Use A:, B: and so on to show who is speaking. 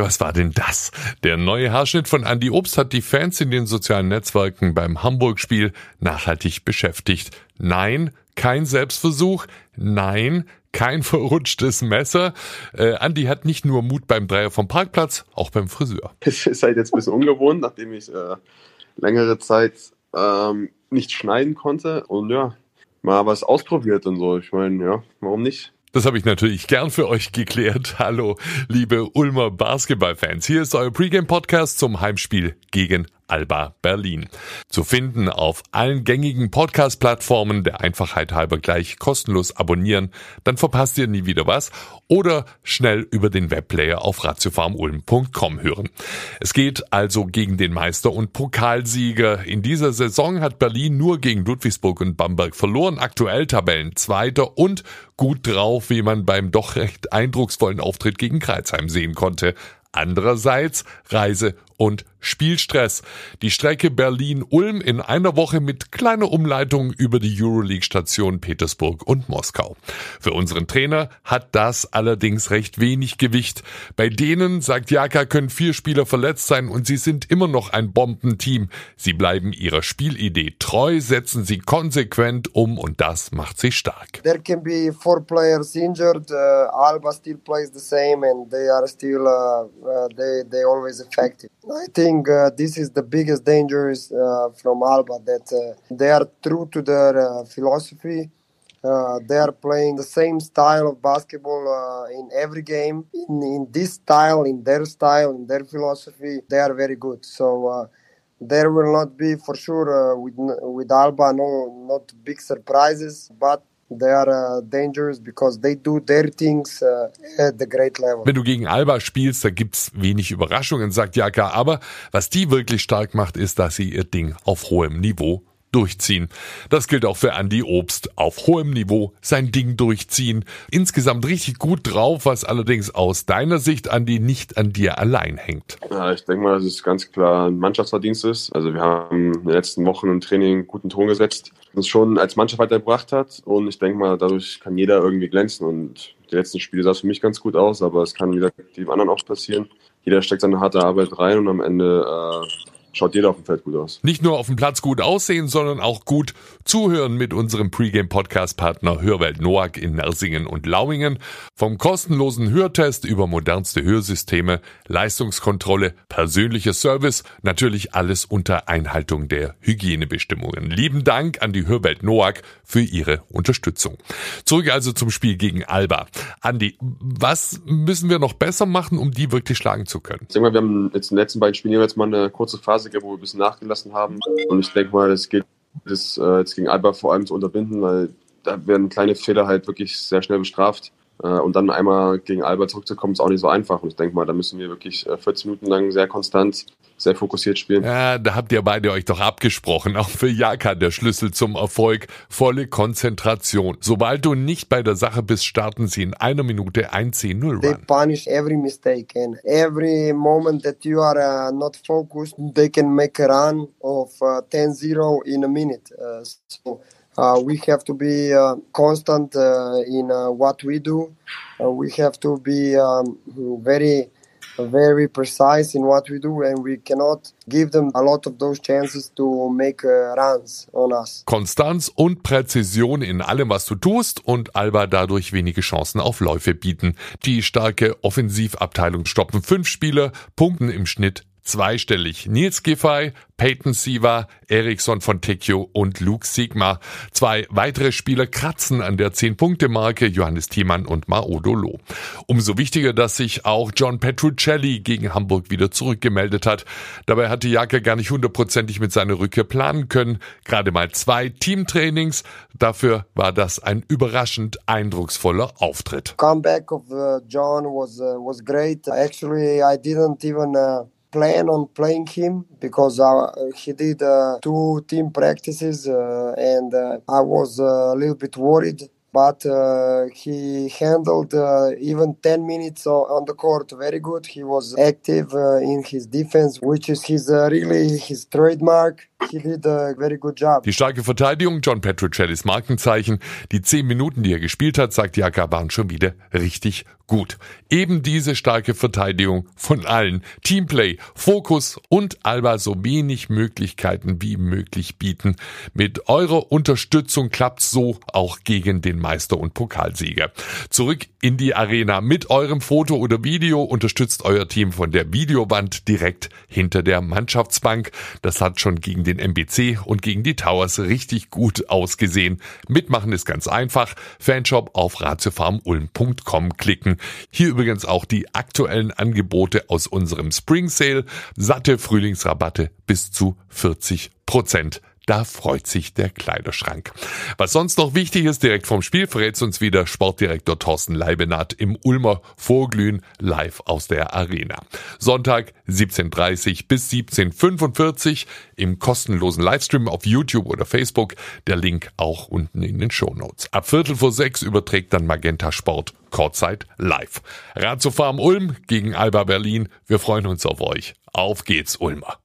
A: Ja, was war denn das? Der neue Haarschnitt von Andy Obst hat die Fans in den sozialen Netzwerken beim Hamburg-Spiel nachhaltig beschäftigt. Nein, kein Selbstversuch. Nein, kein verrutschtes Messer. Äh, Andi hat nicht nur Mut beim Dreier vom Parkplatz, auch beim Friseur.
B: Es ist halt jetzt ein bisschen ungewohnt, nachdem ich äh, längere Zeit ähm, nicht schneiden konnte und ja, mal was ausprobiert und so. Ich meine, ja, warum nicht?
A: Das habe ich natürlich gern für euch geklärt. Hallo, liebe Ulmer Basketballfans. Hier ist euer Pre-Game-Podcast zum Heimspiel gegen Alba Berlin. Zu finden auf allen gängigen Podcast-Plattformen der Einfachheit halber gleich kostenlos abonnieren, dann verpasst ihr nie wieder was oder schnell über den Webplayer auf ratiofarmulm.com hören. Es geht also gegen den Meister und Pokalsieger. In dieser Saison hat Berlin nur gegen Ludwigsburg und Bamberg verloren, aktuell Tabellenzweiter und gut drauf, wie man beim doch recht eindrucksvollen Auftritt gegen Kreuzheim sehen konnte. Andererseits Reise- und Spielstress. Die Strecke Berlin-Ulm in einer Woche mit kleiner Umleitung über die Euroleague-Station Petersburg und Moskau. Für unseren Trainer hat das allerdings recht wenig Gewicht. Bei denen, sagt Jaka, können vier Spieler verletzt sein und sie sind immer noch ein Bombenteam. Sie bleiben ihrer Spielidee treu, setzen sie konsequent um und das macht sie stark.
C: There can be four players injured. Uh, Alba still plays the same and they are still uh, uh, they they always effective. I think uh, this is the biggest danger uh, from Alba that uh, they are true to their uh, philosophy. Uh, they are playing the same style of basketball uh, in every game. In, in this style, in their style, in their philosophy, they are very good. So there will not be, for sure, with with Alba, no not big surprises, but they are uh, dangerous because they do their things uh, at the great level.
A: Wenn du gegen Alba spielst, da gibt's wenig Überraschungen, sagt Jaka. Aber was die wirklich stark macht, ist, dass sie ihr Ding auf hohem Niveau durchziehen. Das gilt auch für Andy Obst. Auf hohem Niveau sein Ding durchziehen. Insgesamt richtig gut drauf, was allerdings aus deiner Sicht, Andy, nicht an dir allein hängt.
B: Ja, ich denke mal, dass es ganz klar ein Mannschaftsverdienst ist. Also wir haben in den letzten Wochen im Training einen guten Ton gesetzt, uns schon als Mannschaft weitergebracht hat. Und ich denke mal, dadurch kann jeder irgendwie glänzen. Und die letzten Spiele sah es für mich ganz gut aus, aber es kann wieder dem anderen auch passieren. Jeder steckt seine harte Arbeit rein und am Ende äh, schaut jeder auf dem Feld gut aus.
A: Nicht nur auf dem Platz gut aussehen, sondern auch gut zuhören mit unserem Pre-Game-Podcast-Partner Hörwelt Noack in Nersingen und Lauingen. Vom kostenlosen Hörtest über modernste Hörsysteme, Leistungskontrolle, persönlicher Service, natürlich alles unter Einhaltung der Hygienebestimmungen. Lieben Dank an die Hörwelt Noack für ihre Unterstützung. Zurück also zum Spiel gegen Alba. Andi, was müssen wir noch besser machen, um die wirklich schlagen zu können?
B: Ich denke mal, wir haben jetzt in den letzten beiden Spielen jetzt mal eine kurze Phase Phase wo wir ein bisschen nachgelassen haben. Und ich denke mal, es geht das äh, jetzt gegen Alba vor allem zu unterbinden, weil da werden kleine Fehler halt wirklich sehr schnell bestraft. Äh, und dann einmal gegen Alba zurückzukommen, ist auch nicht so einfach. Und ich denke mal, da müssen wir wirklich 40 äh, Minuten lang sehr konstant, sehr fokussiert spielen.
A: Ja, da habt ihr beide euch doch abgesprochen. Auch für Jaka der Schlüssel zum Erfolg. Volle Konzentration. Sobald du nicht bei der Sache bist, starten sie in einer Minute ein 10-0 Run.
C: They punish every mistake and every moment that you are uh, not focused, they can make a run of uh, 10-0 in a minute. Uh, so Uh, we have to be uh, constant uh, in uh, what we do. Uh, we have to be um, very, very precise in what we do, and we cannot give them a lot of those chances to make uh, runs on us.
A: Konstanz und Präzision in allem, was du tust und Alba dadurch wenige Chancen auf Läufe bieten. Die starke Offensivabteilung stoppen fünf Spieler, punkten im Schnitt zweistellig. Nils Giffey, Peyton Siva, Eriksson von Tekio und Luke Sigma. Zwei weitere Spieler kratzen an der 10-Punkte-Marke, Johannes Thiemann und Maodo Loh. Umso wichtiger, dass sich auch John Petruccelli gegen Hamburg wieder zurückgemeldet hat. Dabei hatte Jaka gar nicht hundertprozentig mit seiner Rückkehr planen können. Gerade mal zwei Teamtrainings. Dafür war das ein überraschend eindrucksvoller Auftritt.
C: Comeback of uh, John was uh, was great. Actually, I didn't even uh plan on playing him because uh, he did uh, two team practices uh, and uh, I was uh, a little bit worried but uh, he handled uh, even 10 minutes on the court very good. He was active uh, in his defense, which is his uh, really his trademark. He did a very good job.
A: Die starke Verteidigung, John Petruccellis Markenzeichen. Die zehn Minuten, die er gespielt hat, sagt Jaka, waren schon wieder richtig gut. Eben diese starke Verteidigung von allen. Teamplay, Fokus und Alba so wenig Möglichkeiten wie möglich bieten. Mit eurer Unterstützung klappt's so auch gegen den Meister und Pokalsieger. Zurück in die Arena mit eurem Foto oder Video unterstützt euer Team von der Videowand direkt hinter der Mannschaftsbank. Das hat schon gegen den MBC und gegen die Towers richtig gut ausgesehen. Mitmachen ist ganz einfach. Fanshop auf ratiofarmulm.com klicken. Hier übrigens auch die aktuellen Angebote aus unserem Spring Sale. Satte Frühlingsrabatte bis zu 40 Prozent. Da freut sich der Kleiderschrank. Was sonst noch wichtig ist, direkt vom Spiel verrät uns wieder Sportdirektor Thorsten Leibenath im Ulmer Vorglühen live aus der Arena. Sonntag 17.30 bis 17.45 im kostenlosen Livestream auf YouTube oder Facebook. Der Link auch unten in den Show Notes. Ab Viertel vor sechs überträgt dann Magenta Sport Kurzzeit live. Rad zu Farm Ulm gegen Alba Berlin. Wir freuen uns auf euch. Auf geht's, Ulmer.